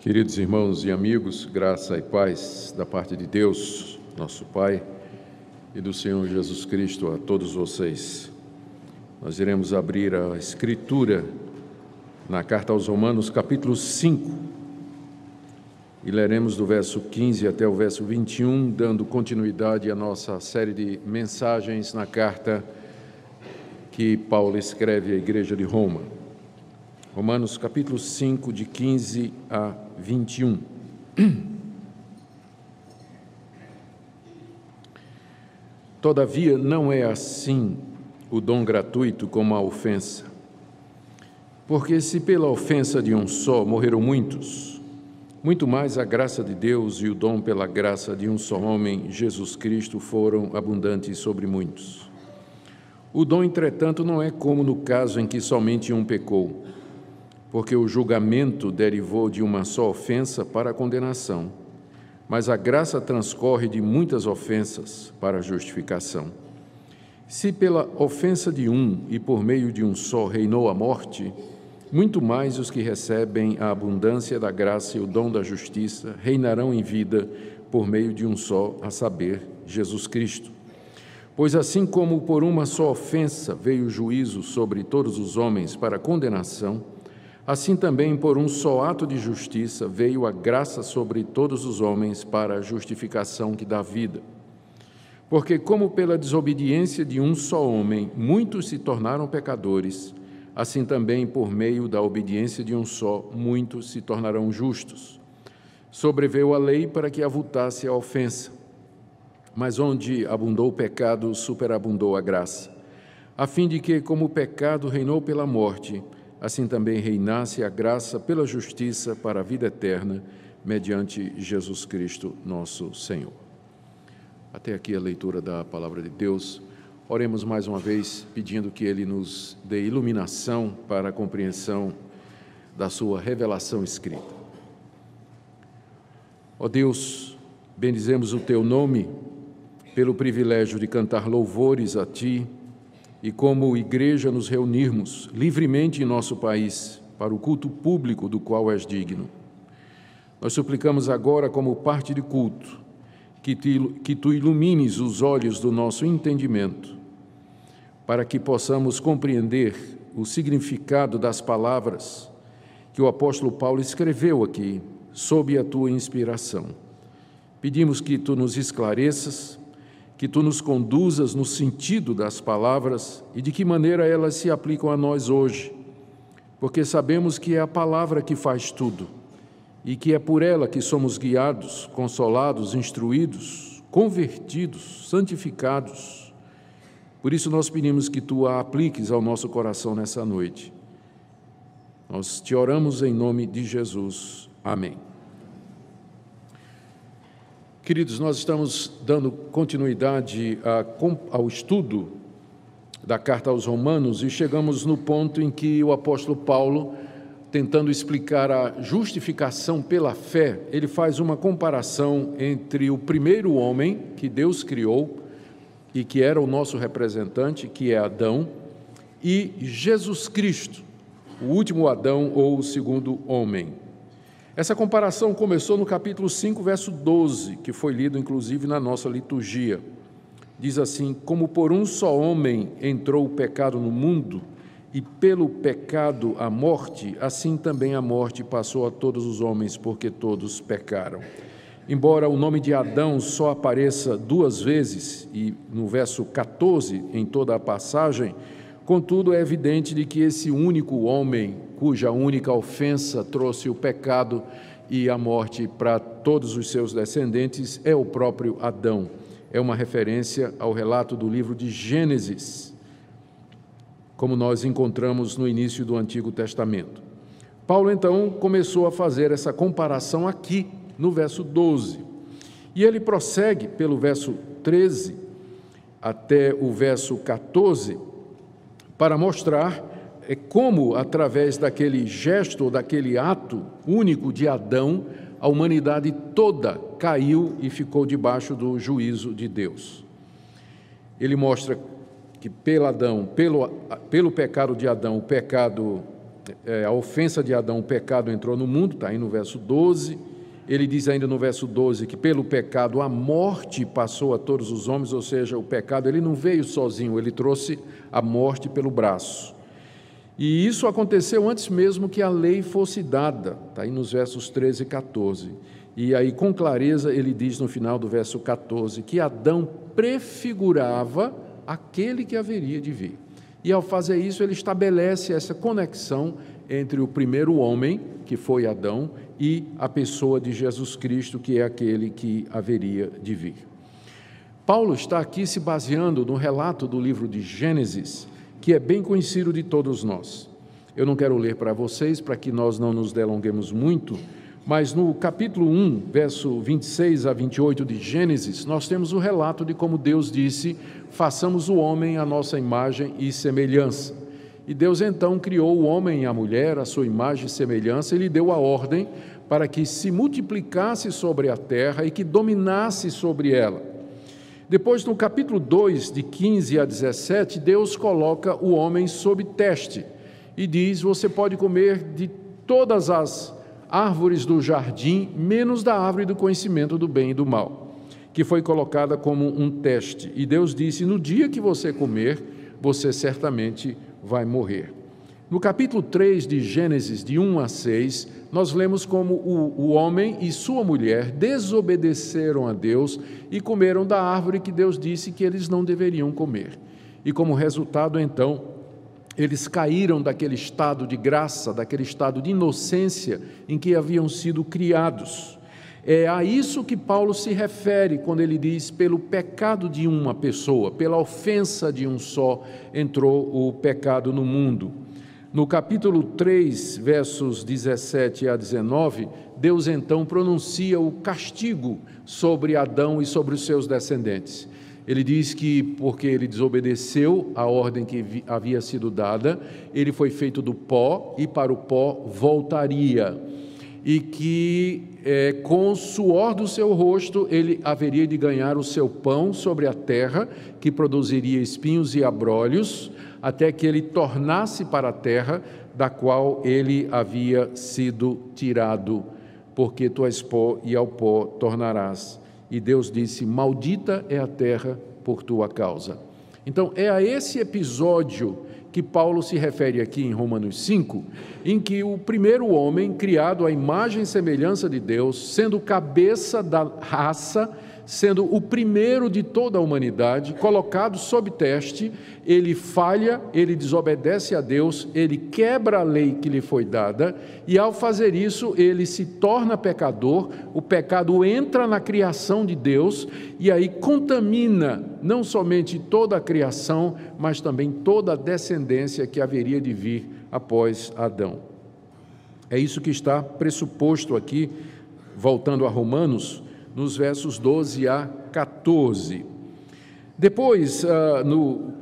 Queridos irmãos e amigos, graça e paz da parte de Deus, nosso Pai, e do Senhor Jesus Cristo a todos vocês. Nós iremos abrir a Escritura na carta aos Romanos, capítulo 5, e leremos do verso 15 até o verso 21, dando continuidade à nossa série de mensagens na carta que Paulo escreve à igreja de Roma. Romanos capítulo 5, de 15 a 21. Todavia, não é assim o dom gratuito como a ofensa. Porque se pela ofensa de um só morreram muitos, muito mais a graça de Deus e o dom pela graça de um só homem, Jesus Cristo, foram abundantes sobre muitos. O dom, entretanto, não é como no caso em que somente um pecou porque o julgamento derivou de uma só ofensa para a condenação, mas a graça transcorre de muitas ofensas para a justificação. Se pela ofensa de um e por meio de um só reinou a morte, muito mais os que recebem a abundância da graça e o dom da justiça reinarão em vida por meio de um só, a saber, Jesus Cristo. Pois assim como por uma só ofensa veio o juízo sobre todos os homens para condenação, Assim também, por um só ato de justiça, veio a graça sobre todos os homens para a justificação que dá vida. Porque, como pela desobediência de um só homem muitos se tornaram pecadores, assim também, por meio da obediência de um só, muitos se tornarão justos. Sobreveio a lei para que avultasse a ofensa. Mas onde abundou o pecado, superabundou a graça, a fim de que, como o pecado reinou pela morte, assim também reinasse a graça pela justiça para a vida eterna, mediante Jesus Cristo, nosso Senhor. Até aqui a leitura da palavra de Deus. Oremos mais uma vez, pedindo que Ele nos dê iluminação para a compreensão da Sua revelação escrita. Ó Deus, bendizemos o Teu nome pelo privilégio de cantar louvores a Ti e como igreja nos reunirmos livremente em nosso país para o culto público do qual és digno. Nós suplicamos agora, como parte de culto, que, te, que tu ilumines os olhos do nosso entendimento, para que possamos compreender o significado das palavras que o apóstolo Paulo escreveu aqui, sob a tua inspiração. Pedimos que tu nos esclareças que tu nos conduzas no sentido das palavras e de que maneira elas se aplicam a nós hoje, porque sabemos que é a palavra que faz tudo e que é por ela que somos guiados, consolados, instruídos, convertidos, santificados. Por isso nós pedimos que tu a apliques ao nosso coração nessa noite. Nós te oramos em nome de Jesus. Amém. Queridos, nós estamos dando continuidade ao estudo da carta aos Romanos e chegamos no ponto em que o apóstolo Paulo, tentando explicar a justificação pela fé, ele faz uma comparação entre o primeiro homem que Deus criou e que era o nosso representante, que é Adão, e Jesus Cristo, o último Adão ou o segundo homem. Essa comparação começou no capítulo 5, verso 12, que foi lido inclusive na nossa liturgia. Diz assim: Como por um só homem entrou o pecado no mundo, e pelo pecado a morte, assim também a morte passou a todos os homens, porque todos pecaram. Embora o nome de Adão só apareça duas vezes, e no verso 14, em toda a passagem, Contudo, é evidente de que esse único homem, cuja única ofensa trouxe o pecado e a morte para todos os seus descendentes, é o próprio Adão. É uma referência ao relato do livro de Gênesis, como nós encontramos no início do Antigo Testamento. Paulo então começou a fazer essa comparação aqui, no verso 12. E ele prossegue pelo verso 13 até o verso 14 para mostrar é, como, através daquele gesto, ou daquele ato único de Adão, a humanidade toda caiu e ficou debaixo do juízo de Deus. Ele mostra que pelo Adão, pelo, pelo pecado de Adão, o pecado é, a ofensa de Adão, o pecado entrou no mundo, está aí no verso 12. Ele diz ainda no verso 12 que pelo pecado a morte passou a todos os homens, ou seja, o pecado ele não veio sozinho, ele trouxe a morte pelo braço. E isso aconteceu antes mesmo que a lei fosse dada, está aí nos versos 13 e 14. E aí, com clareza, ele diz no final do verso 14 que Adão prefigurava aquele que haveria de vir. E ao fazer isso, ele estabelece essa conexão entre o primeiro homem, que foi Adão, e a pessoa de Jesus Cristo, que é aquele que haveria de vir. Paulo está aqui se baseando no relato do livro de Gênesis, que é bem conhecido de todos nós. Eu não quero ler para vocês, para que nós não nos delonguemos muito, mas no capítulo 1, verso 26 a 28 de Gênesis, nós temos o relato de como Deus disse: façamos o homem à nossa imagem e semelhança. E Deus então criou o homem e a mulher à sua imagem e semelhança e lhe deu a ordem para que se multiplicasse sobre a terra e que dominasse sobre ela. Depois, no capítulo 2, de 15 a 17, Deus coloca o homem sob teste e diz: Você pode comer de todas as árvores do jardim, menos da árvore do conhecimento do bem e do mal, que foi colocada como um teste. E Deus disse: No dia que você comer, você certamente vai morrer. No capítulo 3 de Gênesis, de 1 a 6, nós lemos como o, o, homem e sua mulher desobedeceram a Deus e comeram da árvore que Deus disse que eles não deveriam comer. E como resultado, então, eles caíram daquele estado de graça, daquele estado de inocência em que haviam sido criados. É a isso que Paulo se refere quando ele diz: pelo pecado de uma pessoa, pela ofensa de um só, entrou o pecado no mundo. No capítulo 3, versos 17 a 19, Deus então pronuncia o castigo sobre Adão e sobre os seus descendentes. Ele diz que porque ele desobedeceu a ordem que havia sido dada, ele foi feito do pó e para o pó voltaria. E que é, com o suor do seu rosto ele haveria de ganhar o seu pão sobre a terra, que produziria espinhos e abrolhos, até que ele tornasse para a terra da qual ele havia sido tirado, porque tu és pó e ao pó tornarás e Deus disse: Maldita é a terra por tua causa. Então, é a esse episódio que Paulo se refere aqui em Romanos 5, em que o primeiro homem, criado à imagem e semelhança de Deus, sendo cabeça da raça, sendo o primeiro de toda a humanidade, colocado sob teste, ele falha, ele desobedece a Deus, ele quebra a lei que lhe foi dada, e ao fazer isso, ele se torna pecador, o pecado entra na criação de Deus e aí contamina não somente toda a criação, mas também toda a descendência que haveria de vir após Adão. É isso que está pressuposto aqui, voltando a Romanos nos versos 12 a 14. Depois, ah, no,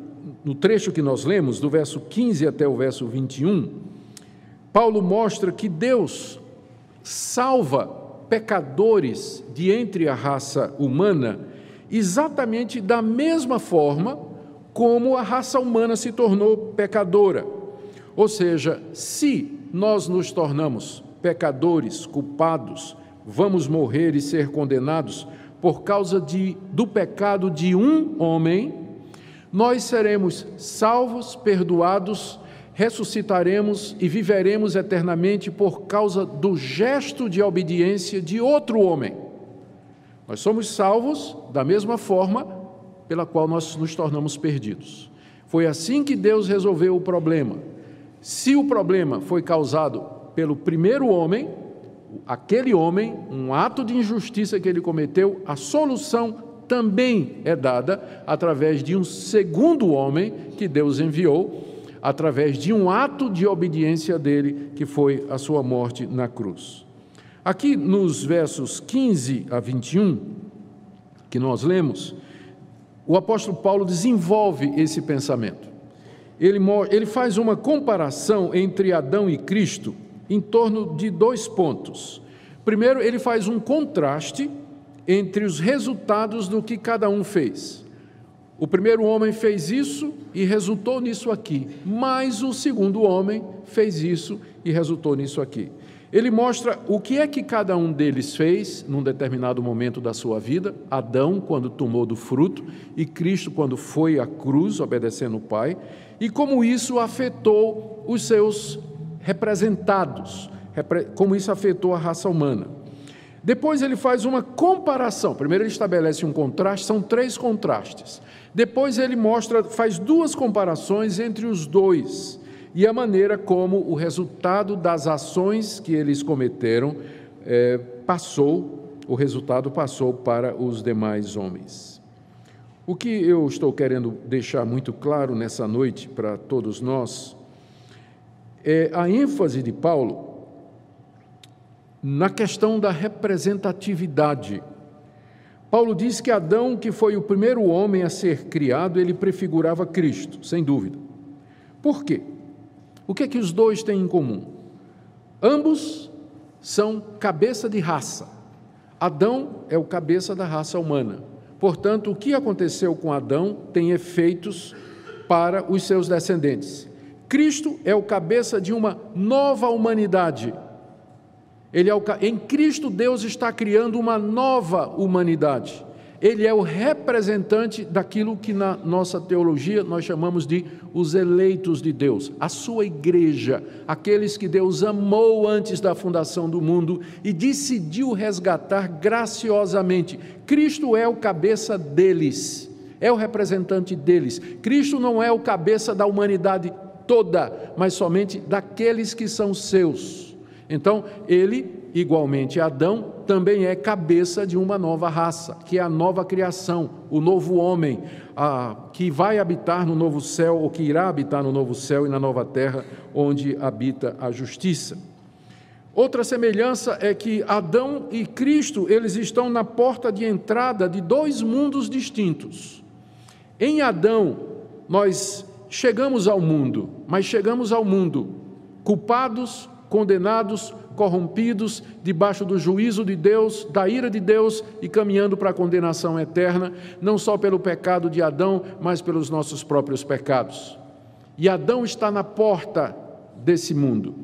no trecho que nós lemos, do verso 15 até o verso 21, Paulo mostra que Deus salva pecadores de entre a raça humana exatamente da mesma forma como a raça humana se tornou pecadora. Ou seja, se nós nos tornamos pecadores, culpados, vamos morrer e ser condenados por causa de, do pecado de um homem, nós seremos salvos, perdoados, ressuscitaremos e viveremos eternamente por causa do gesto de obediência de outro homem. Nós somos salvos da mesma forma pela qual nós nos tornamos perdidos. Foi assim que Deus resolveu o problema. Se o problema foi causado pelo primeiro homem, aquele homem, um ato de injustiça que ele cometeu, a solução também é dada através de um segundo homem que Deus enviou, através de um ato de obediência dele, que foi a sua morte na cruz. Aqui nos versos 15 a 21, que nós lemos, o apóstolo Paulo desenvolve esse pensamento. Ele, ele faz uma comparação entre Adão e Cristo em torno de dois pontos. Primeiro, ele faz um contraste entre os resultados do que cada um fez. O primeiro homem fez isso e resultou nisso aqui, mas o segundo homem fez isso e resultou nisso aqui. Ele mostra o que é que cada um deles fez num determinado momento da sua vida: Adão, quando tomou do fruto, e Cristo, quando foi à cruz, obedecendo o Pai, e como isso afetou os seus representados, como isso afetou a raça humana. Depois ele faz uma comparação. Primeiro ele estabelece um contraste, são três contrastes. Depois ele mostra, faz duas comparações entre os dois e a maneira como o resultado das ações que eles cometeram é, passou, o resultado passou para os demais homens. O que eu estou querendo deixar muito claro nessa noite para todos nós é a ênfase de Paulo na questão da representatividade. Paulo diz que Adão, que foi o primeiro homem a ser criado, ele prefigurava Cristo, sem dúvida. Por quê? O que é que os dois têm em comum? Ambos são cabeça de raça. Adão é o cabeça da raça humana. Portanto, o que aconteceu com Adão tem efeitos para os seus descendentes. Cristo é o cabeça de uma nova humanidade. Ele é o, em Cristo, Deus está criando uma nova humanidade. Ele é o representante daquilo que na nossa teologia nós chamamos de os eleitos de Deus, a sua igreja, aqueles que Deus amou antes da fundação do mundo e decidiu resgatar graciosamente. Cristo é o cabeça deles, é o representante deles. Cristo não é o cabeça da humanidade toda, mas somente daqueles que são seus. Então, ele igualmente Adão, também é cabeça de uma nova raça, que é a nova criação, o novo homem, a, que vai habitar no novo céu, ou que irá habitar no novo céu e na nova terra, onde habita a justiça. Outra semelhança é que Adão e Cristo, eles estão na porta de entrada de dois mundos distintos. Em Adão, nós chegamos ao mundo, mas chegamos ao mundo culpados, condenados, corrompidos, debaixo do juízo de Deus, da ira de Deus e caminhando para a condenação eterna, não só pelo pecado de Adão, mas pelos nossos próprios pecados. E Adão está na porta desse mundo.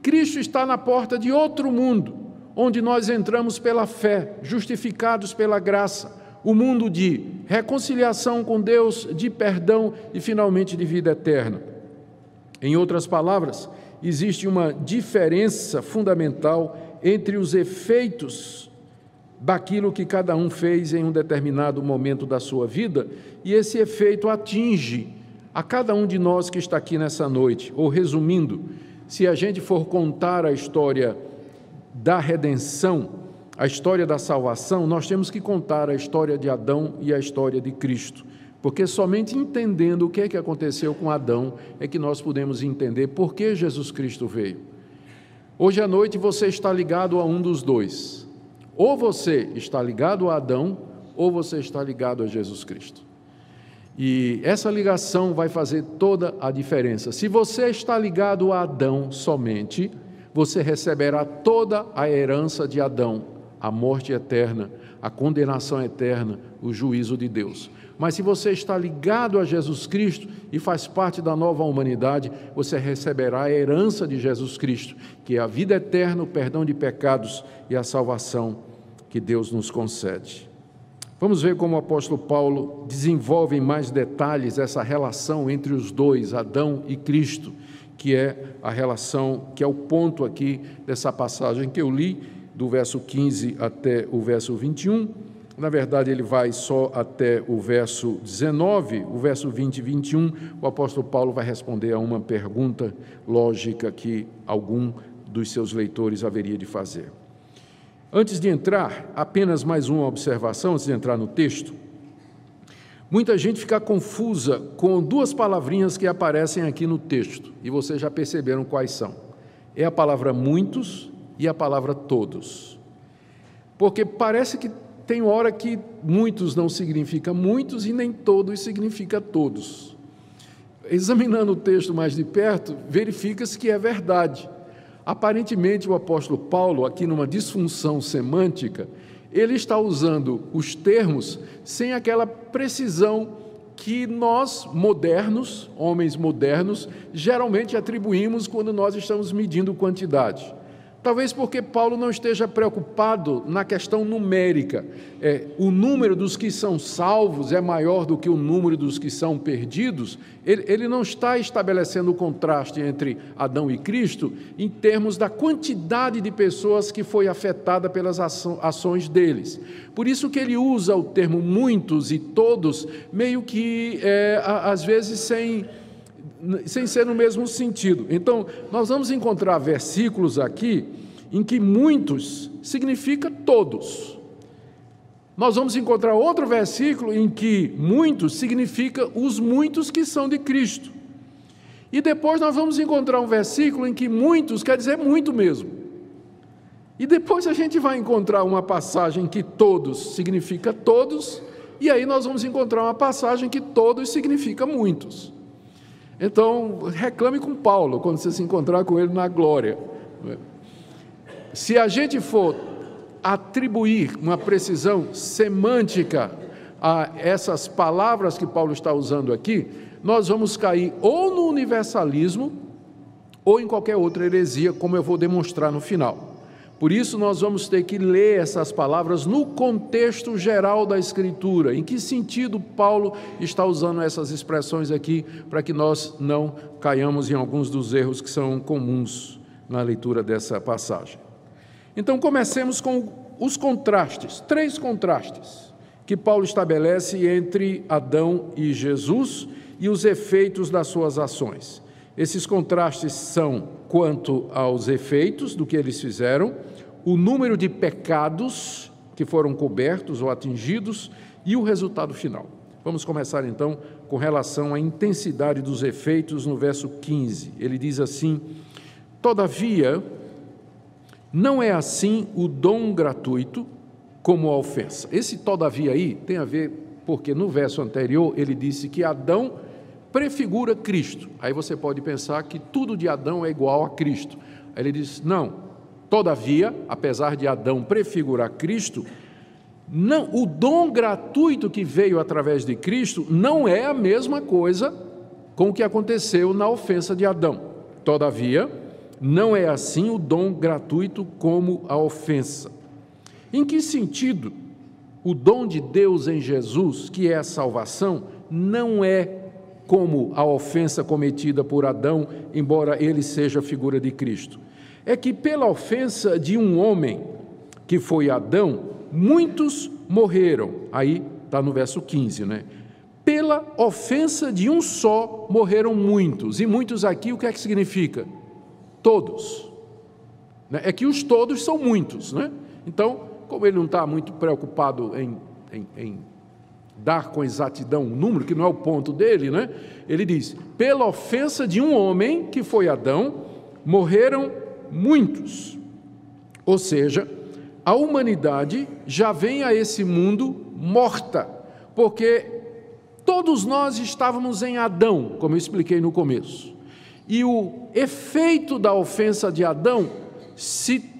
Cristo está na porta de outro mundo, onde nós entramos pela fé, justificados pela graça, o mundo de reconciliação com Deus, de perdão e finalmente de vida eterna. Em outras palavras, existe uma diferença fundamental entre os efeitos daquilo que cada um fez em um determinado momento da sua vida, e esse efeito atinge a cada um de nós que está aqui nessa noite. Ou resumindo, se a gente for contar a história da redenção, a história da salvação, nós temos que contar a história de Adão e a história de Cristo. Porque somente entendendo o que é que aconteceu com Adão é que nós podemos entender por que Jesus Cristo veio. Hoje à noite você está ligado a um dos dois. Ou você está ligado a Adão, ou você está ligado a Jesus Cristo. E essa ligação vai fazer toda a diferença. Se você está ligado a Adão somente, você receberá toda a herança de Adão, a morte eterna, a condenação eterna, o juízo de Deus. Mas se você está ligado a Jesus Cristo e faz parte da nova humanidade, você receberá a herança de Jesus Cristo, que é a vida eterna, o perdão de pecados e a salvação que Deus nos concede. Vamos ver como o apóstolo Paulo desenvolve em mais detalhes essa relação entre os dois, Adão e Cristo, que é a relação, que é o ponto aqui dessa passagem que eu li, do verso 15 até o verso 21 na verdade, ele vai só até o verso 19, o verso 20 e 21. O apóstolo Paulo vai responder a uma pergunta lógica que algum dos seus leitores haveria de fazer. Antes de entrar, apenas mais uma observação, antes de entrar no texto. Muita gente fica confusa com duas palavrinhas que aparecem aqui no texto, e vocês já perceberam quais são. É a palavra muitos e a palavra todos. Porque parece que tem hora que muitos não significa muitos e nem todos significa todos. Examinando o texto mais de perto, verifica-se que é verdade. Aparentemente, o apóstolo Paulo, aqui numa disfunção semântica, ele está usando os termos sem aquela precisão que nós, modernos, homens modernos, geralmente atribuímos quando nós estamos medindo quantidade. Talvez porque Paulo não esteja preocupado na questão numérica. É, o número dos que são salvos é maior do que o número dos que são perdidos. Ele, ele não está estabelecendo o contraste entre Adão e Cristo em termos da quantidade de pessoas que foi afetada pelas ações deles. Por isso que ele usa o termo muitos e todos, meio que é, às vezes sem sem ser no mesmo sentido. Então, nós vamos encontrar versículos aqui em que muitos significa todos. Nós vamos encontrar outro versículo em que muitos significa os muitos que são de Cristo. E depois nós vamos encontrar um versículo em que muitos quer dizer muito mesmo. E depois a gente vai encontrar uma passagem que todos significa todos, e aí nós vamos encontrar uma passagem que todos significa muitos. Então, reclame com Paulo quando você se encontrar com ele na glória. Se a gente for atribuir uma precisão semântica a essas palavras que Paulo está usando aqui, nós vamos cair ou no universalismo ou em qualquer outra heresia, como eu vou demonstrar no final. Por isso, nós vamos ter que ler essas palavras no contexto geral da Escritura. Em que sentido Paulo está usando essas expressões aqui, para que nós não caiamos em alguns dos erros que são comuns na leitura dessa passagem. Então, comecemos com os contrastes três contrastes que Paulo estabelece entre Adão e Jesus e os efeitos das suas ações. Esses contrastes são quanto aos efeitos do que eles fizeram o número de pecados que foram cobertos ou atingidos e o resultado final. Vamos começar então com relação à intensidade dos efeitos no verso 15. Ele diz assim: Todavia, não é assim o dom gratuito como a ofensa. Esse todavia aí tem a ver porque no verso anterior ele disse que Adão prefigura Cristo. Aí você pode pensar que tudo de Adão é igual a Cristo. Aí ele diz: não, Todavia, apesar de Adão prefigurar Cristo, não, o dom gratuito que veio através de Cristo não é a mesma coisa com o que aconteceu na ofensa de Adão. Todavia, não é assim o dom gratuito como a ofensa. Em que sentido o dom de Deus em Jesus, que é a salvação, não é como a ofensa cometida por Adão, embora ele seja a figura de Cristo? É que pela ofensa de um homem, que foi Adão, muitos morreram. Aí está no verso 15, né? Pela ofensa de um só morreram muitos. E muitos aqui, o que é que significa? Todos. Né? É que os todos são muitos, né? Então, como ele não está muito preocupado em, em, em dar com exatidão o um número, que não é o ponto dele, né? Ele diz: pela ofensa de um homem, que foi Adão, morreram muitos. Ou seja, a humanidade já vem a esse mundo morta, porque todos nós estávamos em Adão, como eu expliquei no começo. E o efeito da ofensa de Adão se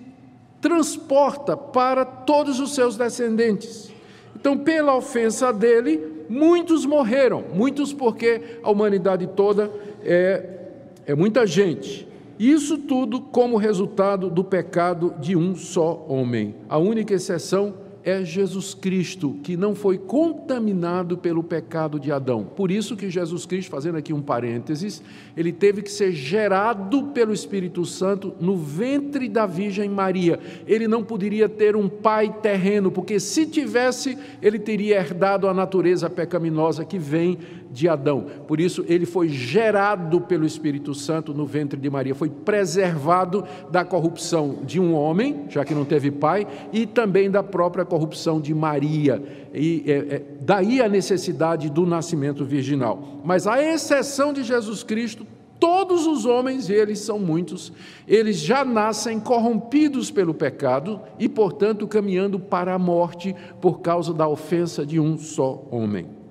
transporta para todos os seus descendentes. Então, pela ofensa dele, muitos morreram, muitos porque a humanidade toda é, é muita gente. Isso tudo como resultado do pecado de um só homem. A única exceção é Jesus Cristo, que não foi contaminado pelo pecado de Adão. Por isso que Jesus Cristo, fazendo aqui um parênteses, ele teve que ser gerado pelo Espírito Santo no ventre da Virgem Maria. Ele não poderia ter um pai terreno, porque se tivesse, ele teria herdado a natureza pecaminosa que vem de Adão. Por isso, ele foi gerado pelo Espírito Santo no ventre de Maria, foi preservado da corrupção de um homem, já que não teve pai, e também da própria corrupção de Maria. E é, é, daí a necessidade do nascimento virginal. Mas a exceção de Jesus Cristo, todos os homens, e eles são muitos, eles já nascem corrompidos pelo pecado e, portanto, caminhando para a morte por causa da ofensa de um só homem.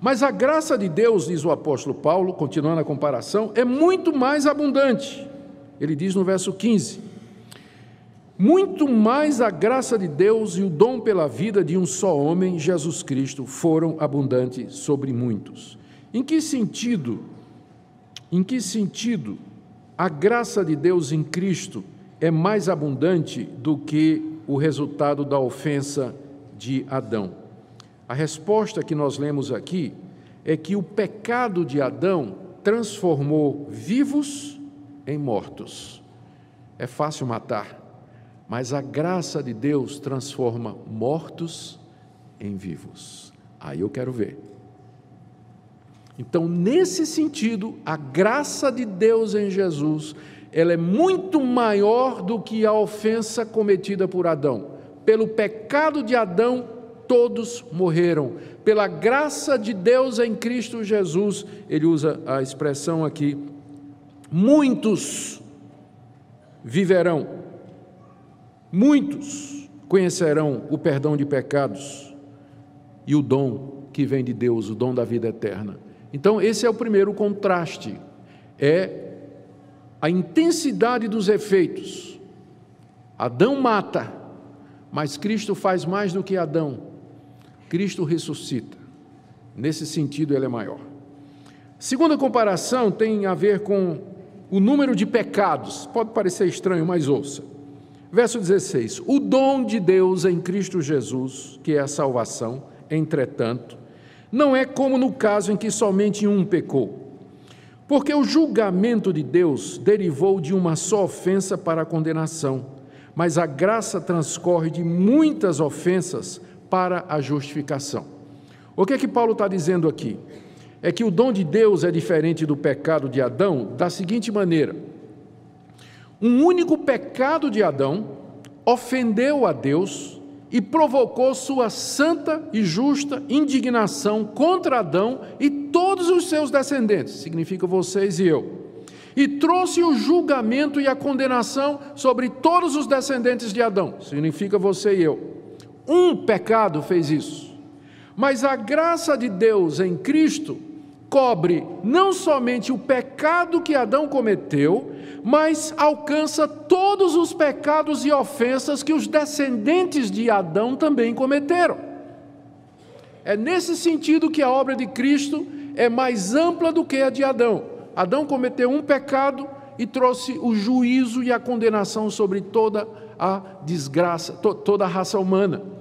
Mas a graça de Deus, diz o apóstolo Paulo, continuando a comparação, é muito mais abundante. Ele diz no verso 15: muito mais a graça de Deus e o dom pela vida de um só homem, Jesus Cristo, foram abundantes sobre muitos. Em que sentido? Em que sentido a graça de Deus em Cristo é mais abundante do que o resultado da ofensa de Adão? A resposta que nós lemos aqui é que o pecado de Adão transformou vivos em mortos. É fácil matar, mas a graça de Deus transforma mortos em vivos. Aí eu quero ver. Então, nesse sentido, a graça de Deus em Jesus, ela é muito maior do que a ofensa cometida por Adão. Pelo pecado de Adão, todos morreram. Pela graça de Deus em Cristo Jesus, ele usa a expressão aqui, muitos viverão. Muitos conhecerão o perdão de pecados e o dom que vem de Deus, o dom da vida eterna. Então, esse é o primeiro contraste, é a intensidade dos efeitos. Adão mata, mas Cristo faz mais do que Adão. Cristo ressuscita. Nesse sentido, ele é maior. Segunda comparação tem a ver com o número de pecados. Pode parecer estranho, mas ouça. Verso 16: O dom de Deus em Cristo Jesus, que é a salvação, entretanto, não é como no caso em que somente um pecou. Porque o julgamento de Deus derivou de uma só ofensa para a condenação, mas a graça transcorre de muitas ofensas para a justificação. O que é que Paulo está dizendo aqui? É que o dom de Deus é diferente do pecado de Adão da seguinte maneira: um único pecado de Adão ofendeu a Deus e provocou sua santa e justa indignação contra Adão e todos os seus descendentes, significa vocês e eu. E trouxe o julgamento e a condenação sobre todos os descendentes de Adão, significa você e eu. Um pecado fez isso. Mas a graça de Deus em Cristo cobre não somente o pecado que Adão cometeu, mas alcança todos os pecados e ofensas que os descendentes de Adão também cometeram. É nesse sentido que a obra de Cristo é mais ampla do que a de Adão. Adão cometeu um pecado e trouxe o juízo e a condenação sobre toda a desgraça, to toda a raça humana.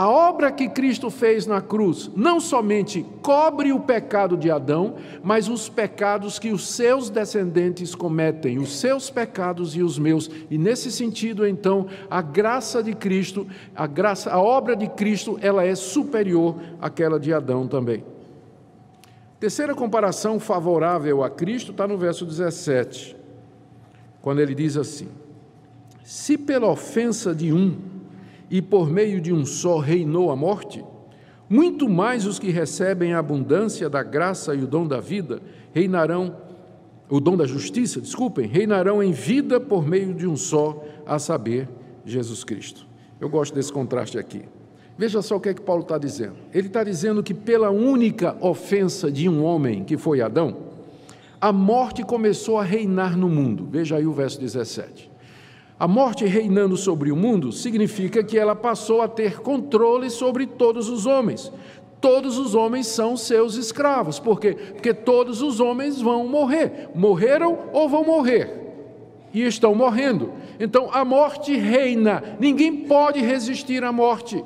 A obra que Cristo fez na cruz não somente cobre o pecado de Adão, mas os pecados que os seus descendentes cometem, os seus pecados e os meus. E nesse sentido, então, a graça de Cristo, a graça, a obra de Cristo, ela é superior àquela de Adão também. Terceira comparação favorável a Cristo está no verso 17, quando ele diz assim: Se pela ofensa de um e por meio de um só reinou a morte, muito mais os que recebem a abundância da graça e o dom da vida reinarão, o dom da justiça, desculpem, reinarão em vida por meio de um só, a saber, Jesus Cristo. Eu gosto desse contraste aqui. Veja só o que é que Paulo está dizendo. Ele está dizendo que pela única ofensa de um homem, que foi Adão, a morte começou a reinar no mundo. Veja aí o verso 17. A morte reinando sobre o mundo significa que ela passou a ter controle sobre todos os homens. Todos os homens são seus escravos. Por quê? Porque todos os homens vão morrer. Morreram ou vão morrer. E estão morrendo. Então a morte reina. Ninguém pode resistir à morte.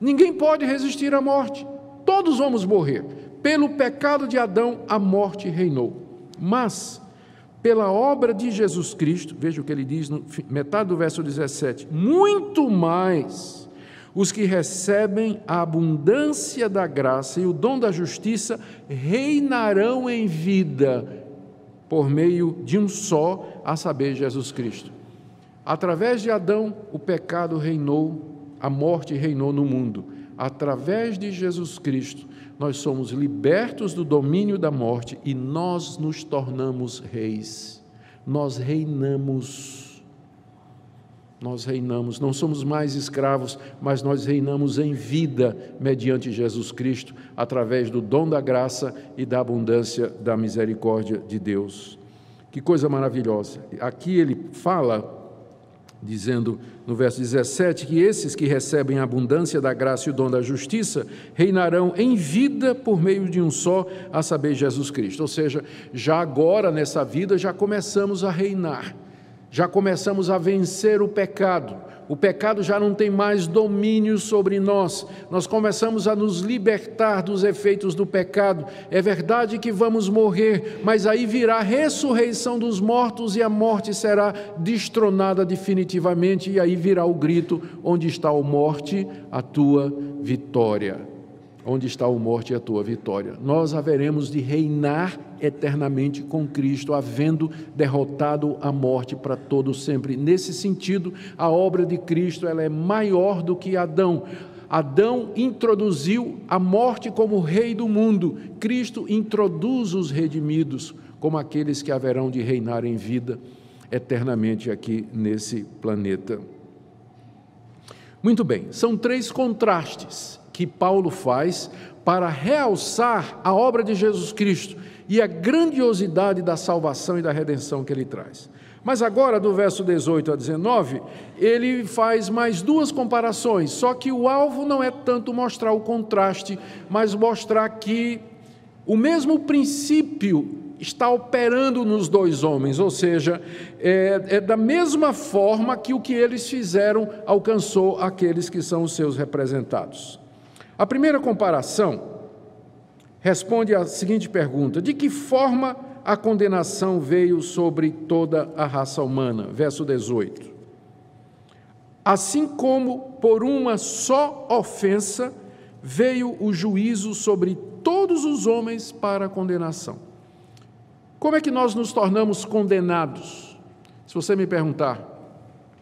Ninguém pode resistir à morte. Todos vamos morrer. Pelo pecado de Adão, a morte reinou. Mas pela obra de Jesus Cristo, veja o que ele diz no metade do verso 17: muito mais os que recebem a abundância da graça e o dom da justiça reinarão em vida por meio de um só, a saber, Jesus Cristo. Através de Adão, o pecado reinou, a morte reinou no mundo. Através de Jesus Cristo, nós somos libertos do domínio da morte e nós nos tornamos reis. Nós reinamos. Nós reinamos, não somos mais escravos, mas nós reinamos em vida mediante Jesus Cristo, através do dom da graça e da abundância da misericórdia de Deus. Que coisa maravilhosa. Aqui ele fala dizendo no verso 17 que esses que recebem a abundância da graça e o dom da justiça reinarão em vida por meio de um só, a saber, Jesus Cristo. Ou seja, já agora nessa vida já começamos a reinar, já começamos a vencer o pecado o pecado já não tem mais domínio sobre nós, nós começamos a nos libertar dos efeitos do pecado. É verdade que vamos morrer, mas aí virá a ressurreição dos mortos e a morte será destronada definitivamente, e aí virá o grito: Onde está a morte, a tua vitória? Onde está a morte e a tua vitória. Nós haveremos de reinar eternamente com Cristo, havendo derrotado a morte para todo sempre. Nesse sentido, a obra de Cristo ela é maior do que Adão. Adão introduziu a morte como rei do mundo. Cristo introduz os redimidos como aqueles que haverão de reinar em vida eternamente aqui nesse planeta. Muito bem, são três contrastes que Paulo faz para realçar a obra de Jesus Cristo e a grandiosidade da salvação e da redenção que ele traz. Mas agora, do verso 18 a 19, ele faz mais duas comparações, só que o alvo não é tanto mostrar o contraste, mas mostrar que o mesmo princípio está operando nos dois homens, ou seja, é, é, da mesma forma que o que eles fizeram alcançou aqueles que são os seus representados. A primeira comparação responde à seguinte pergunta: de que forma a condenação veio sobre toda a raça humana? Verso 18. Assim como por uma só ofensa veio o juízo sobre todos os homens para a condenação. Como é que nós nos tornamos condenados? Se você me perguntar,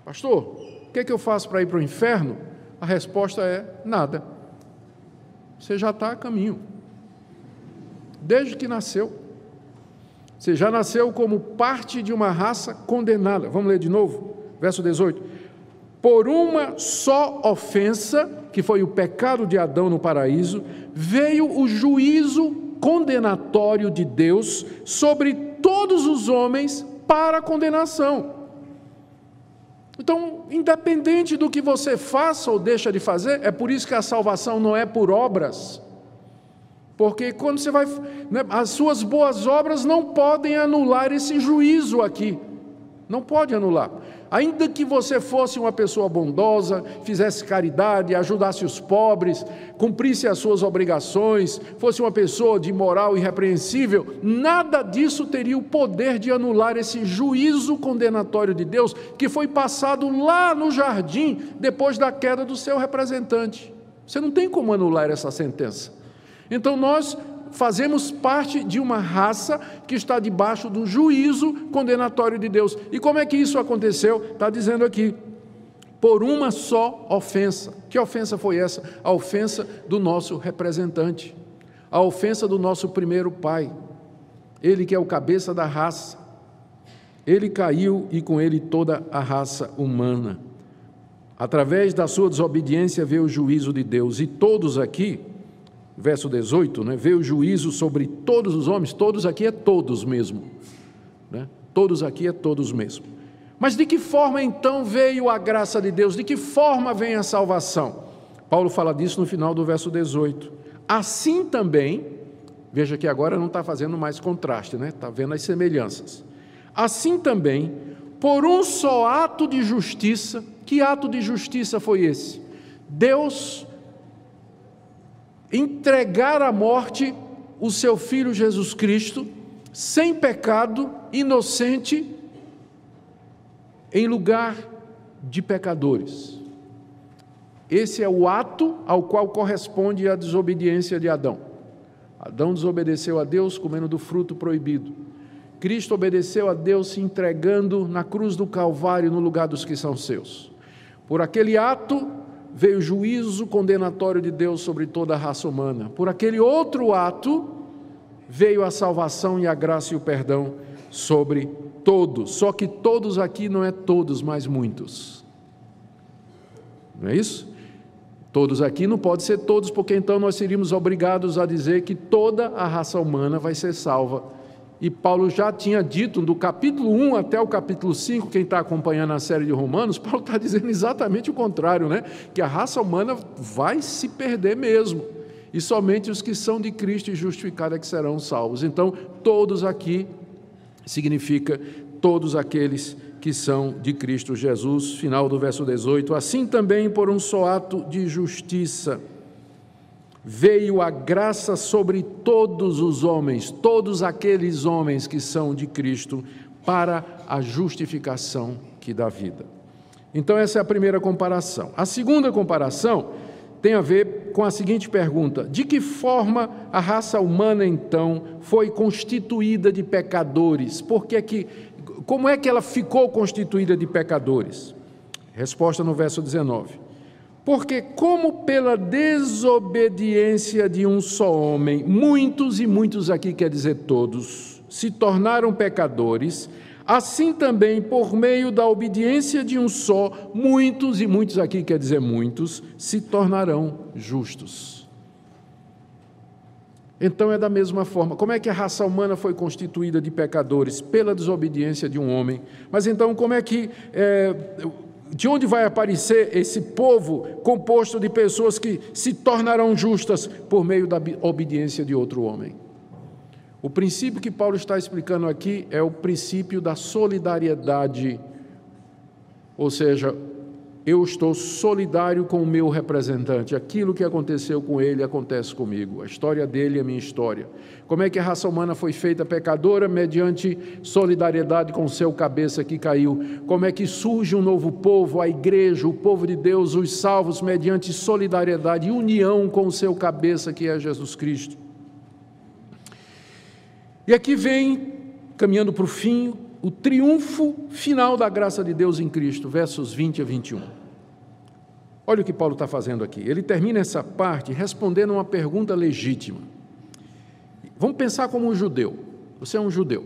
pastor, o que é que eu faço para ir para o inferno? A resposta é nada você já está a caminho. Desde que nasceu. Você já nasceu como parte de uma raça condenada. Vamos ler de novo, verso 18. Por uma só ofensa, que foi o pecado de Adão no paraíso, veio o juízo condenatório de Deus sobre todos os homens para condenação. Então, independente do que você faça ou deixa de fazer, é por isso que a salvação não é por obras. Porque quando você vai. Né, as suas boas obras não podem anular esse juízo aqui. Não pode anular. Ainda que você fosse uma pessoa bondosa, fizesse caridade, ajudasse os pobres, cumprisse as suas obrigações, fosse uma pessoa de moral irrepreensível, nada disso teria o poder de anular esse juízo condenatório de Deus que foi passado lá no jardim depois da queda do seu representante. Você não tem como anular essa sentença. Então nós fazemos parte de uma raça que está debaixo do juízo condenatório de Deus. E como é que isso aconteceu? Está dizendo aqui, por uma só ofensa. Que ofensa foi essa? A ofensa do nosso representante, a ofensa do nosso primeiro pai, ele que é o cabeça da raça. Ele caiu e com ele toda a raça humana. Através da sua desobediência veio o juízo de Deus, e todos aqui verso 18, né, veio o juízo sobre todos os homens, todos aqui é todos mesmo. Né? Todos aqui é todos mesmo. Mas de que forma então veio a graça de Deus? De que forma vem a salvação? Paulo fala disso no final do verso 18. Assim também, veja que agora não está fazendo mais contraste, né? está vendo as semelhanças. Assim também, por um só ato de justiça, que ato de justiça foi esse? Deus entregar à morte o seu filho Jesus Cristo, sem pecado, inocente, em lugar de pecadores. Esse é o ato ao qual corresponde a desobediência de Adão. Adão desobedeceu a Deus comendo do fruto proibido. Cristo obedeceu a Deus se entregando na cruz do Calvário no lugar dos que são seus. Por aquele ato, veio juízo condenatório de Deus sobre toda a raça humana. Por aquele outro ato, veio a salvação e a graça e o perdão sobre todos. Só que todos aqui não é todos, mas muitos. Não é isso? Todos aqui não pode ser todos, porque então nós seríamos obrigados a dizer que toda a raça humana vai ser salva e Paulo já tinha dito do capítulo 1 até o capítulo 5, quem está acompanhando a série de Romanos, Paulo está dizendo exatamente o contrário, né? Que a raça humana vai se perder mesmo. E somente os que são de Cristo e justificados é que serão salvos. Então, todos aqui significa todos aqueles que são de Cristo Jesus. Final do verso 18. Assim também por um só ato de justiça veio a graça sobre todos os homens, todos aqueles homens que são de Cristo, para a justificação que dá vida. Então, essa é a primeira comparação. A segunda comparação tem a ver com a seguinte pergunta: de que forma a raça humana então foi constituída de pecadores? Por que é que, como é que ela ficou constituída de pecadores? Resposta no verso 19. Porque, como pela desobediência de um só homem, muitos, e muitos aqui quer dizer todos, se tornaram pecadores, assim também, por meio da obediência de um só, muitos, e muitos aqui quer dizer muitos, se tornarão justos. Então é da mesma forma. Como é que a raça humana foi constituída de pecadores? Pela desobediência de um homem. Mas então, como é que é, de onde vai aparecer esse povo composto de pessoas que se tornarão justas por meio da obediência de outro homem? O princípio que Paulo está explicando aqui é o princípio da solidariedade, ou seja, eu estou solidário com o meu representante. Aquilo que aconteceu com ele acontece comigo. A história dele é minha história. Como é que a raça humana foi feita pecadora mediante solidariedade com o seu cabeça que caiu? Como é que surge um novo povo, a igreja, o povo de Deus, os salvos mediante solidariedade e união com o seu cabeça que é Jesus Cristo? E aqui vem, caminhando para o fim, o triunfo final da graça de Deus em Cristo, versos 20 a 21. Olha o que Paulo está fazendo aqui. Ele termina essa parte respondendo uma pergunta legítima. Vamos pensar como um judeu. Você é um judeu.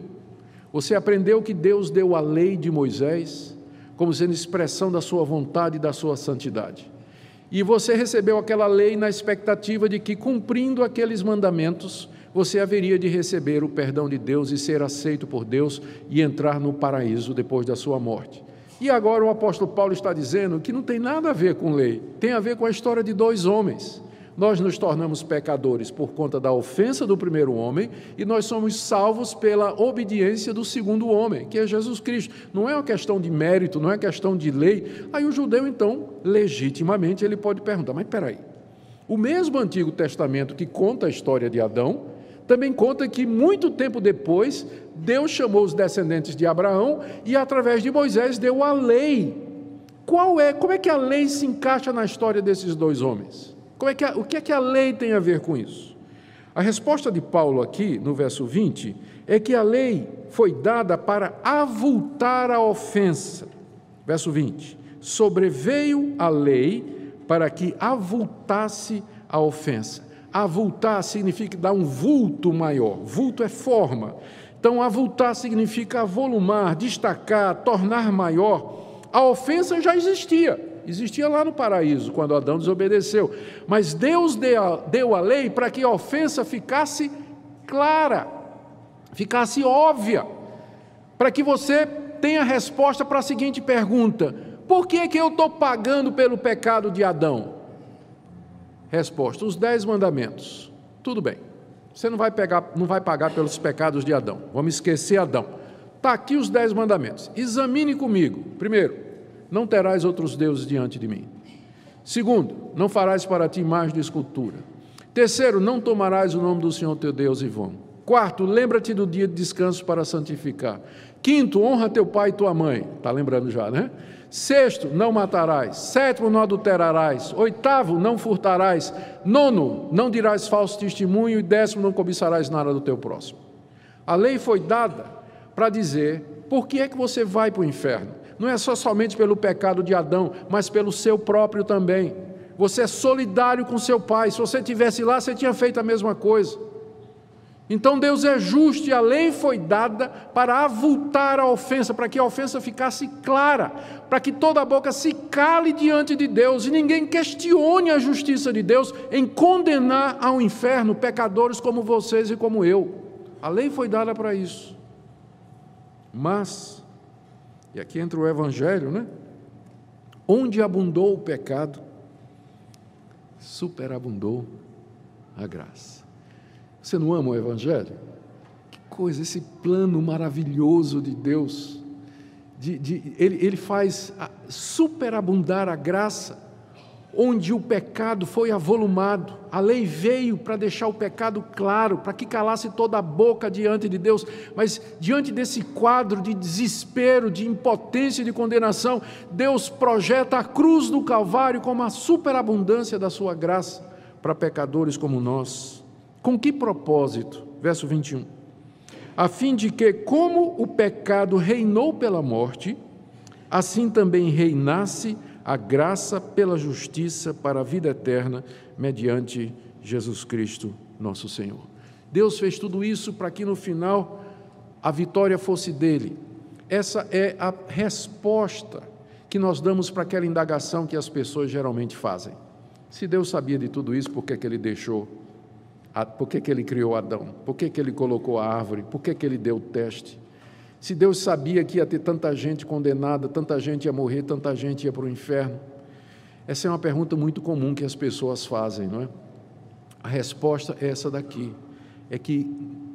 Você aprendeu que Deus deu a lei de Moisés como sendo expressão da sua vontade e da sua santidade. E você recebeu aquela lei na expectativa de que, cumprindo aqueles mandamentos, você haveria de receber o perdão de Deus e ser aceito por Deus e entrar no paraíso depois da sua morte. E agora o apóstolo Paulo está dizendo que não tem nada a ver com lei, tem a ver com a história de dois homens. Nós nos tornamos pecadores por conta da ofensa do primeiro homem e nós somos salvos pela obediência do segundo homem, que é Jesus Cristo. Não é uma questão de mérito, não é questão de lei. Aí o judeu, então, legitimamente, ele pode perguntar: mas peraí, o mesmo Antigo Testamento que conta a história de Adão também conta que muito tempo depois, Deus chamou os descendentes de Abraão e através de Moisés deu a lei. Qual é, como é que a lei se encaixa na história desses dois homens? Como é que a, o que é que a lei tem a ver com isso? A resposta de Paulo aqui, no verso 20, é que a lei foi dada para avultar a ofensa. Verso 20: Sobreveio a lei para que avultasse a ofensa. Avultar significa dar um vulto maior. Vulto é forma. Então, avultar significa avolumar, destacar, tornar maior. A ofensa já existia. Existia lá no paraíso, quando Adão desobedeceu. Mas Deus deu a lei para que a ofensa ficasse clara, ficasse óbvia, para que você tenha resposta para a seguinte pergunta: por que, que eu estou pagando pelo pecado de Adão? Resposta: os dez mandamentos. Tudo bem. Você não vai, pegar, não vai pagar pelos pecados de Adão. Vamos esquecer Adão. Está aqui os dez mandamentos. Examine comigo. Primeiro, não terás outros deuses diante de mim. Segundo, não farás para ti imagem de escultura. Terceiro, não tomarás o nome do Senhor teu Deus em vão. Quarto, lembra-te do dia de descanso para santificar. Quinto, honra teu pai e tua mãe. Está lembrando já, né? Sexto, não matarás. Sétimo, não adulterarás. Oitavo, não furtarás. Nono, não dirás falso testemunho. E décimo, não cobiçarás nada do teu próximo. A lei foi dada para dizer por que é que você vai para o inferno. Não é só somente pelo pecado de Adão, mas pelo seu próprio também. Você é solidário com seu pai. Se você tivesse lá, você tinha feito a mesma coisa. Então Deus é justo e a lei foi dada para avultar a ofensa, para que a ofensa ficasse clara, para que toda a boca se cale diante de Deus e ninguém questione a justiça de Deus em condenar ao inferno pecadores como vocês e como eu. A lei foi dada para isso. Mas, e aqui entra o Evangelho, né? Onde abundou o pecado, superabundou a graça. Você não ama o Evangelho? Que coisa, esse plano maravilhoso de Deus. De, de, ele, ele faz superabundar a graça onde o pecado foi avolumado. A lei veio para deixar o pecado claro, para que calasse toda a boca diante de Deus. Mas diante desse quadro de desespero, de impotência e de condenação, Deus projeta a cruz do Calvário como a superabundância da sua graça para pecadores como nós. Com que propósito? Verso 21. A fim de que, como o pecado reinou pela morte, assim também reinasse a graça pela justiça para a vida eterna, mediante Jesus Cristo, nosso Senhor. Deus fez tudo isso para que no final a vitória fosse dele. Essa é a resposta que nós damos para aquela indagação que as pessoas geralmente fazem. Se Deus sabia de tudo isso, por que, que ele deixou? Por que, que ele criou Adão? Por que, que ele colocou a árvore? Por que, que ele deu o teste? Se Deus sabia que ia ter tanta gente condenada, tanta gente ia morrer, tanta gente ia para o inferno? Essa é uma pergunta muito comum que as pessoas fazem, não é? A resposta é essa daqui: é que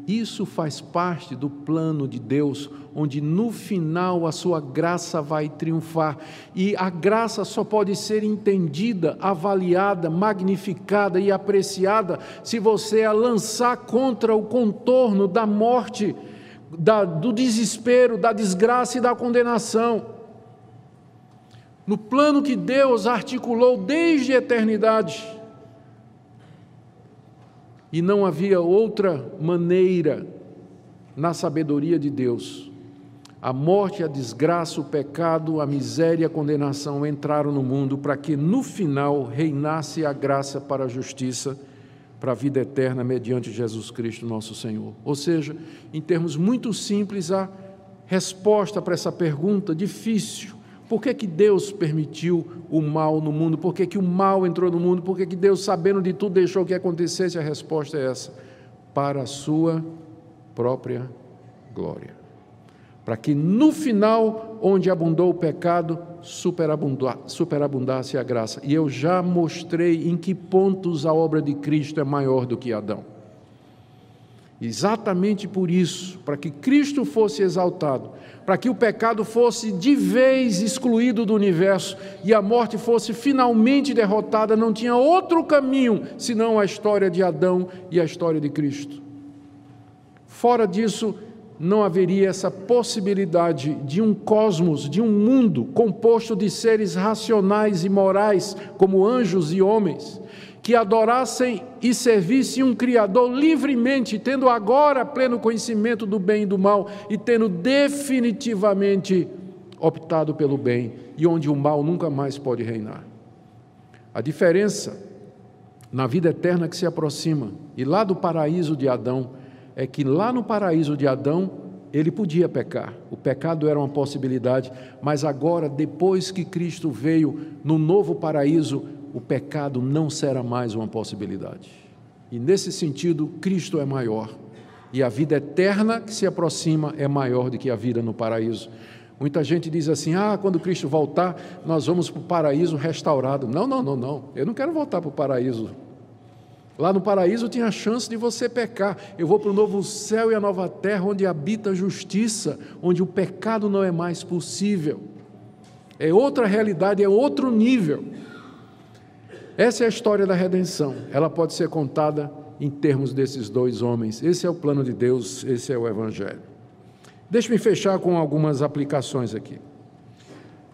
isso faz parte do plano de Deus, onde no final a sua graça vai triunfar. E a graça só pode ser entendida, avaliada, magnificada e apreciada se você a lançar contra o contorno da morte da, do desespero, da desgraça e da condenação. No plano que Deus articulou desde a eternidade. E não havia outra maneira na sabedoria de Deus. A morte, a desgraça, o pecado, a miséria e a condenação entraram no mundo para que no final reinasse a graça para a justiça para a vida eterna mediante Jesus Cristo, nosso Senhor. Ou seja, em termos muito simples, a resposta para essa pergunta difícil: por que, que Deus permitiu o mal no mundo? Por que, que o mal entrou no mundo? Por que, que Deus, sabendo de tudo, deixou que acontecesse? A resposta é essa: para a sua própria glória para que no final, onde abundou o pecado, superabundasse a graça. E eu já mostrei em que pontos a obra de Cristo é maior do que Adão. Exatamente por isso, para que Cristo fosse exaltado, para que o pecado fosse de vez excluído do universo e a morte fosse finalmente derrotada, não tinha outro caminho senão a história de Adão e a história de Cristo. Fora disso, não haveria essa possibilidade de um cosmos, de um mundo composto de seres racionais e morais, como anjos e homens, que adorassem e servissem um Criador livremente, tendo agora pleno conhecimento do bem e do mal e tendo definitivamente optado pelo bem e onde o mal nunca mais pode reinar. A diferença na vida eterna que se aproxima e lá do paraíso de Adão é que lá no paraíso de Adão, ele podia pecar, o pecado era uma possibilidade, mas agora, depois que Cristo veio no novo paraíso, o pecado não será mais uma possibilidade. E nesse sentido, Cristo é maior. E a vida eterna que se aproxima é maior do que a vida no paraíso. Muita gente diz assim: ah, quando Cristo voltar, nós vamos para o paraíso restaurado. Não, não, não, não. Eu não quero voltar para o paraíso Lá no paraíso tinha a chance de você pecar. Eu vou para o novo céu e a nova terra, onde habita a justiça, onde o pecado não é mais possível. É outra realidade, é outro nível. Essa é a história da redenção. Ela pode ser contada em termos desses dois homens. Esse é o plano de Deus, esse é o Evangelho. Deixe-me fechar com algumas aplicações aqui.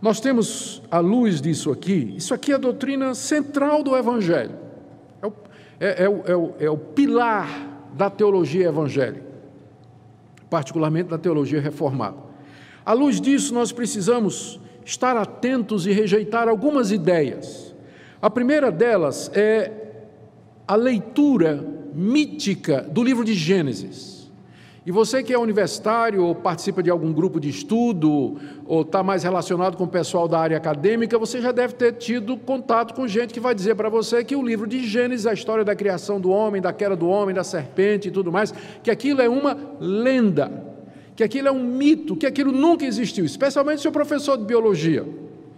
Nós temos, à luz disso aqui, isso aqui é a doutrina central do Evangelho é, é, o, é, o, é o pilar da teologia evangélica, particularmente da teologia reformada. À luz disso, nós precisamos estar atentos e rejeitar algumas ideias. A primeira delas é a leitura mítica do livro de Gênesis. E você que é universitário ou participa de algum grupo de estudo ou está mais relacionado com o pessoal da área acadêmica, você já deve ter tido contato com gente que vai dizer para você que o livro de Gênesis, a história da criação do homem, da queda do homem, da serpente e tudo mais, que aquilo é uma lenda, que aquilo é um mito, que aquilo nunca existiu, especialmente seu professor de biologia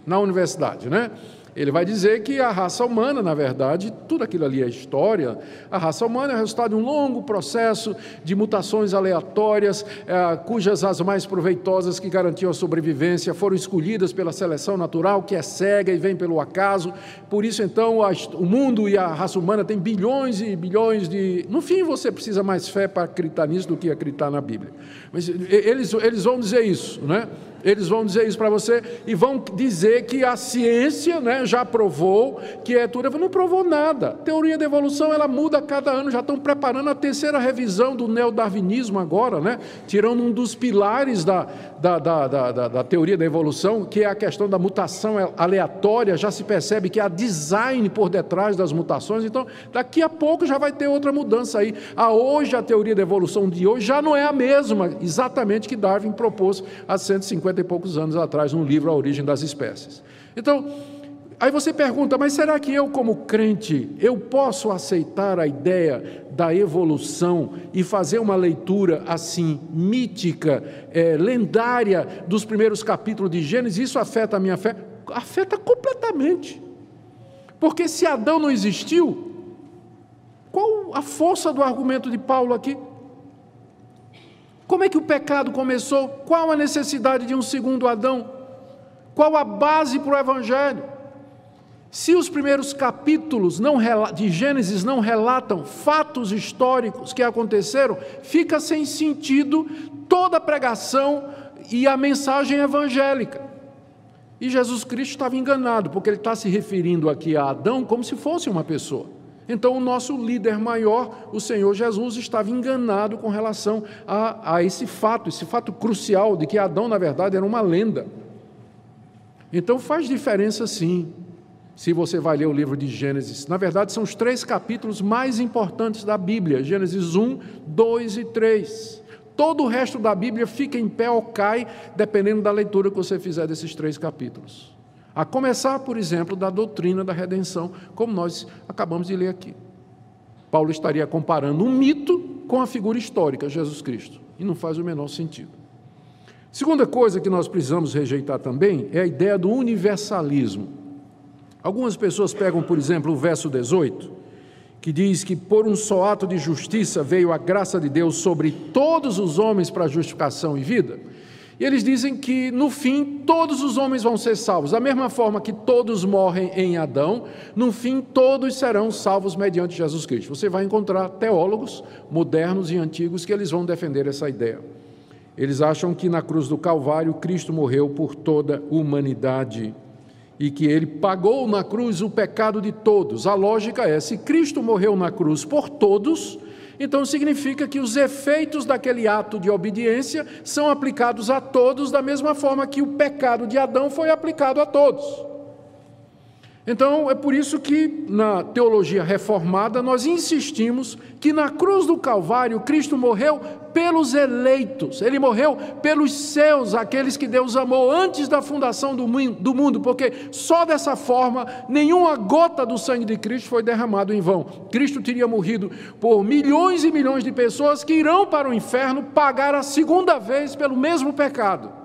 na universidade, né? Ele vai dizer que a raça humana, na verdade, tudo aquilo ali é história. A raça humana é resultado de um longo processo de mutações aleatórias, eh, cujas as mais proveitosas que garantiam a sobrevivência foram escolhidas pela seleção natural, que é cega e vem pelo acaso. Por isso, então, a, o mundo e a raça humana têm bilhões e bilhões de. No fim, você precisa mais fé para acreditar nisso do que acreditar na Bíblia. Mas eles, eles vão dizer isso, né? Eles vão dizer isso para você e vão dizer que a ciência né, já provou que é tudo. Não provou nada. Teoria da evolução ela muda cada ano. Já estão preparando a terceira revisão do neodarwinismo agora, né? tirando um dos pilares da, da, da, da, da teoria da evolução, que é a questão da mutação aleatória. Já se percebe que há design por detrás das mutações. Então, daqui a pouco já vai ter outra mudança aí. A hoje, a teoria da evolução de hoje já não é a mesma, exatamente que Darwin propôs há 150 cinquenta e poucos anos atrás, no livro A Origem das Espécies. Então, aí você pergunta, mas será que eu, como crente, eu posso aceitar a ideia da evolução e fazer uma leitura assim, mítica, é, lendária, dos primeiros capítulos de Gênesis? Isso afeta a minha fé? Afeta completamente. Porque se Adão não existiu, qual a força do argumento de Paulo aqui? Como é que o pecado começou? Qual a necessidade de um segundo Adão? Qual a base para o Evangelho? Se os primeiros capítulos não, de Gênesis não relatam fatos históricos que aconteceram, fica sem sentido toda a pregação e a mensagem evangélica. E Jesus Cristo estava enganado, porque ele está se referindo aqui a Adão como se fosse uma pessoa. Então, o nosso líder maior, o Senhor Jesus, estava enganado com relação a, a, esse fato, esse fato crucial de que Adão, na verdade, era uma lenda. Então, faz diferença sim, se você vai ler o livro de Gênesis. Na verdade, são os três capítulos mais importantes da Bíblia: Gênesis 1, 2 e 3. Todo o resto da Bíblia fica em pé ou cai, dependendo da leitura que você fizer desses três capítulos. A começar, por exemplo, da doutrina da redenção, como nós acabamos de ler aqui. Paulo estaria comparando um mito com a figura histórica, Jesus Cristo, e não faz o menor sentido. Segunda coisa que nós precisamos rejeitar também é a ideia do universalismo. Algumas pessoas pegam, por exemplo, o verso 18, que diz que por um só ato de justiça veio a graça de Deus sobre todos os homens para justificação e vida. E eles dizem que no fim todos os homens vão ser salvos. Da mesma forma que todos morrem em Adão, no fim todos serão salvos mediante Jesus Cristo. Você vai encontrar teólogos modernos e antigos que eles vão defender essa ideia. Eles acham que na cruz do Calvário Cristo morreu por toda a humanidade e que ele pagou na cruz o pecado de todos. A lógica é: se Cristo morreu na cruz por todos, então significa que os efeitos daquele ato de obediência são aplicados a todos da mesma forma que o pecado de Adão foi aplicado a todos. Então é por isso que na teologia reformada nós insistimos que na cruz do Calvário Cristo morreu pelos eleitos, ele morreu pelos seus, aqueles que Deus amou antes da fundação do mundo, porque só dessa forma nenhuma gota do sangue de Cristo foi derramado em vão. Cristo teria morrido por milhões e milhões de pessoas que irão para o inferno pagar a segunda vez pelo mesmo pecado.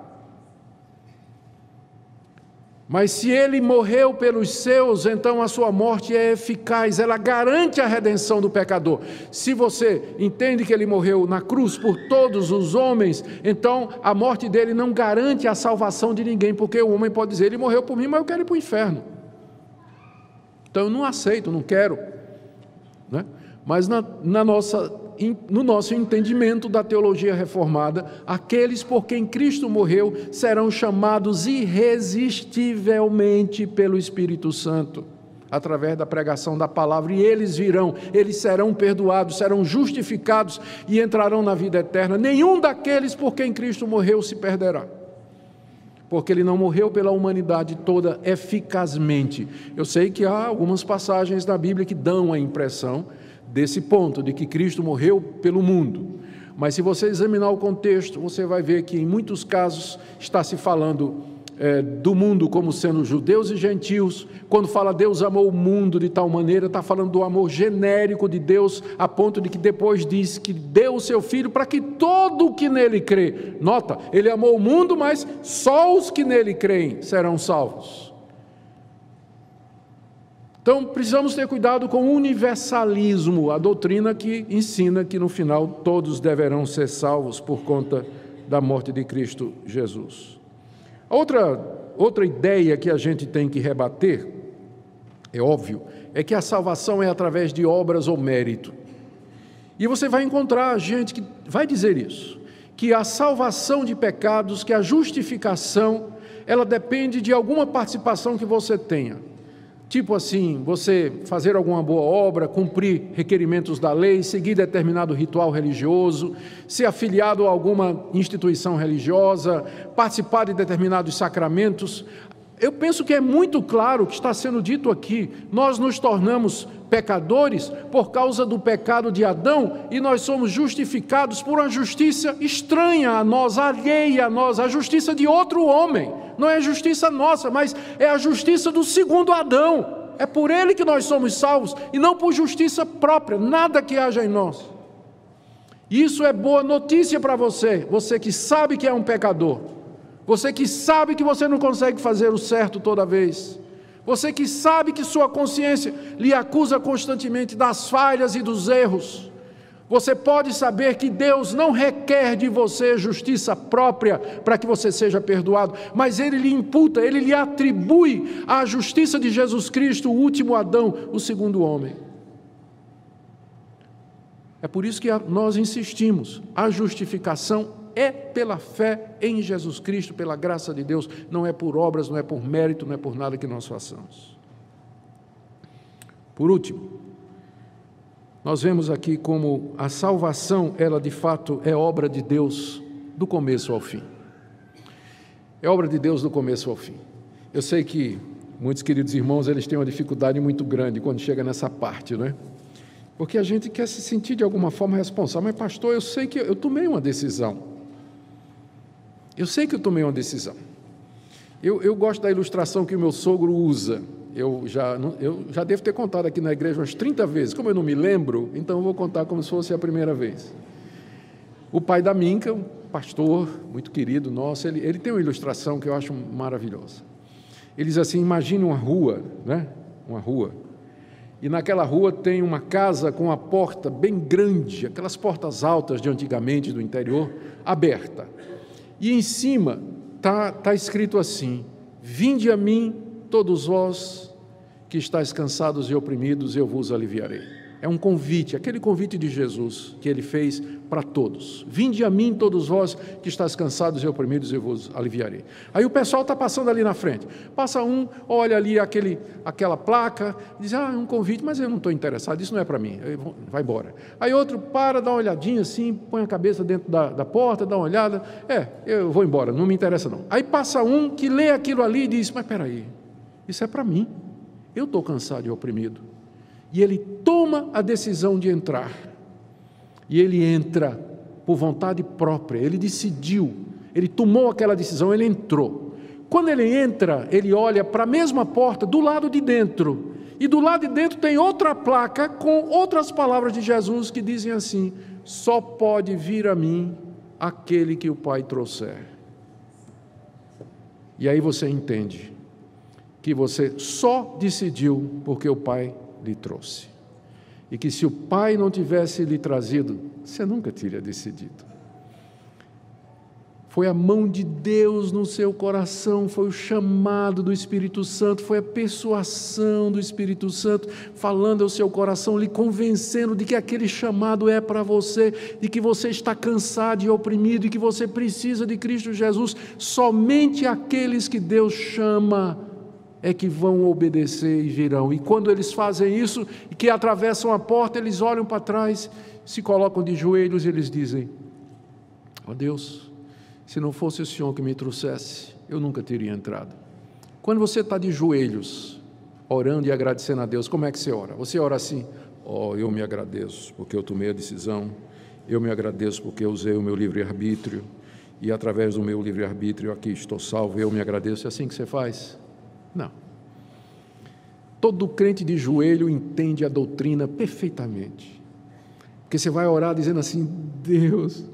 Mas se ele morreu pelos seus, então a sua morte é eficaz, ela garante a redenção do pecador. Se você entende que ele morreu na cruz por todos os homens, então a morte dele não garante a salvação de ninguém, porque o homem pode dizer: ele morreu por mim, mas eu quero ir para o inferno. Então eu não aceito, não quero. Né? Mas na, na nossa no nosso entendimento da teologia reformada, aqueles por quem Cristo morreu serão chamados irresistivelmente pelo Espírito Santo, através da pregação da palavra, e eles virão, eles serão perdoados, serão justificados e entrarão na vida eterna. Nenhum daqueles por quem Cristo morreu se perderá porque ele não morreu pela humanidade toda eficazmente. Eu sei que há algumas passagens da Bíblia que dão a impressão desse ponto de que Cristo morreu pelo mundo. Mas se você examinar o contexto, você vai ver que em muitos casos está se falando é, do mundo como sendo judeus e gentios. Quando fala Deus amou o mundo de tal maneira, está falando do amor genérico de Deus, a ponto de que depois diz que deu o seu filho para que todo o que nele crê. Nota, ele amou o mundo, mas só os que nele creem serão salvos. Então, precisamos ter cuidado com o universalismo, a doutrina que ensina que no final todos deverão ser salvos por conta da morte de Cristo Jesus. Outra, outra ideia que a gente tem que rebater, é óbvio, é que a salvação é através de obras ou mérito. E você vai encontrar gente que vai dizer isso, que a salvação de pecados, que a justificação, ela depende de alguma participação que você tenha. Tipo assim, você fazer alguma boa obra, cumprir requerimentos da lei, seguir determinado ritual religioso, ser afiliado a alguma instituição religiosa, participar de determinados sacramentos. Eu penso que é muito claro o que está sendo dito aqui. Nós nos tornamos pecadores por causa do pecado de Adão e nós somos justificados por uma justiça estranha a nós, alheia a nós, a justiça de outro homem. Não é a justiça nossa, mas é a justiça do segundo Adão. É por ele que nós somos salvos e não por justiça própria, nada que haja em nós. Isso é boa notícia para você, você que sabe que é um pecador, você que sabe que você não consegue fazer o certo toda vez. Você que sabe que sua consciência lhe acusa constantemente das falhas e dos erros. Você pode saber que Deus não requer de você justiça própria para que você seja perdoado, mas Ele lhe imputa, Ele lhe atribui a justiça de Jesus Cristo, o último Adão, o segundo homem. É por isso que nós insistimos: a justificação é pela fé em Jesus Cristo, pela graça de Deus, não é por obras, não é por mérito, não é por nada que nós façamos. Por último, nós vemos aqui como a salvação, ela de fato é obra de Deus do começo ao fim. É obra de Deus do começo ao fim. Eu sei que muitos queridos irmãos, eles têm uma dificuldade muito grande quando chega nessa parte, não é? Porque a gente quer se sentir de alguma forma responsável. Mas, pastor, eu sei que eu tomei uma decisão. Eu sei que eu tomei uma decisão. Eu, eu gosto da ilustração que o meu sogro usa. Eu já, eu já devo ter contado aqui na igreja umas 30 vezes. Como eu não me lembro, então eu vou contar como se fosse a primeira vez. O pai da Minca, um pastor muito querido nosso, ele, ele tem uma ilustração que eu acho maravilhosa. Ele diz assim: imagine uma rua, né? Uma rua. E naquela rua tem uma casa com uma porta bem grande, aquelas portas altas de antigamente do interior, aberta. E em cima está tá escrito assim: Vinde a mim, todos vós que estáis cansados e oprimidos, eu vos aliviarei. É um convite, aquele convite de Jesus que ele fez para todos. Vinde a mim, todos vós que estáis cansados e oprimidos, eu vos aliviarei. Aí o pessoal está passando ali na frente. Passa um, olha ali aquele, aquela placa, diz: Ah, é um convite, mas eu não estou interessado, isso não é para mim. Vai embora. Aí outro para, dá uma olhadinha assim, põe a cabeça dentro da, da porta, dá uma olhada. É, eu vou embora, não me interessa não. Aí passa um que lê aquilo ali e diz: Mas peraí, isso é para mim. Eu estou cansado e oprimido. E ele toma a decisão de entrar. E ele entra por vontade própria, ele decidiu, ele tomou aquela decisão, ele entrou. Quando ele entra, ele olha para a mesma porta do lado de dentro. E do lado de dentro tem outra placa com outras palavras de Jesus que dizem assim: só pode vir a mim aquele que o Pai trouxer. E aí você entende que você só decidiu porque o Pai lhe trouxe. E que se o pai não tivesse lhe trazido, você nunca teria decidido. Foi a mão de Deus no seu coração, foi o chamado do Espírito Santo, foi a persuasão do Espírito Santo falando ao seu coração, lhe convencendo de que aquele chamado é para você, de que você está cansado e oprimido e que você precisa de Cristo Jesus. Somente aqueles que Deus chama é que vão obedecer e virão. E quando eles fazem isso e que atravessam a porta, eles olham para trás, se colocam de joelhos e eles dizem: Ó oh Deus, se não fosse o Senhor que me trouxesse, eu nunca teria entrado. Quando você está de joelhos, orando e agradecendo a Deus, como é que você ora? Você ora assim: Ó, oh, eu me agradeço porque eu tomei a decisão Eu me agradeço porque eu usei o meu livre-arbítrio e através do meu livre-arbítrio aqui estou salvo. Eu me agradeço. É assim que você faz? Não. Todo crente de joelho entende a doutrina perfeitamente. Porque você vai orar dizendo assim: Deus,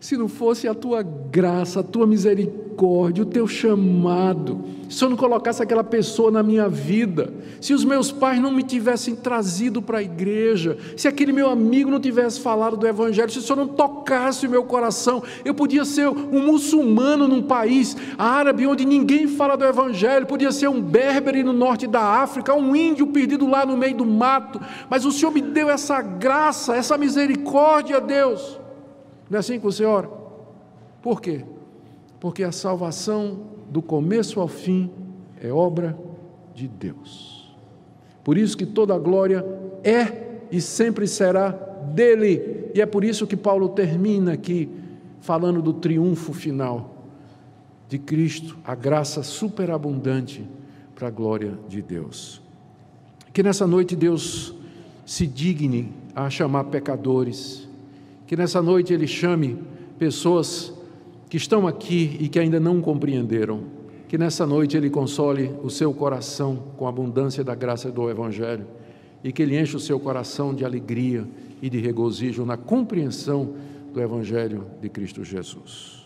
se não fosse a tua graça, a tua misericórdia, o teu chamado, se eu não colocasse aquela pessoa na minha vida, se os meus pais não me tivessem trazido para a igreja, se aquele meu amigo não tivesse falado do Evangelho, se o Senhor não tocasse o meu coração, eu podia ser um muçulmano num país árabe onde ninguém fala do Evangelho, podia ser um berbere no norte da África, um índio perdido lá no meio do mato, mas o Senhor me deu essa graça, essa misericórdia, Deus. Não é assim que você ora? Por quê? Porque a salvação, do começo ao fim, é obra de Deus. Por isso que toda a glória é e sempre será dele. E é por isso que Paulo termina aqui falando do triunfo final de Cristo, a graça superabundante para a glória de Deus. Que nessa noite Deus se digne a chamar pecadores que nessa noite Ele chame pessoas que estão aqui e que ainda não compreenderam. Que nessa noite Ele console o seu coração com a abundância da graça do Evangelho e que Ele enche o seu coração de alegria e de regozijo na compreensão do Evangelho de Cristo Jesus.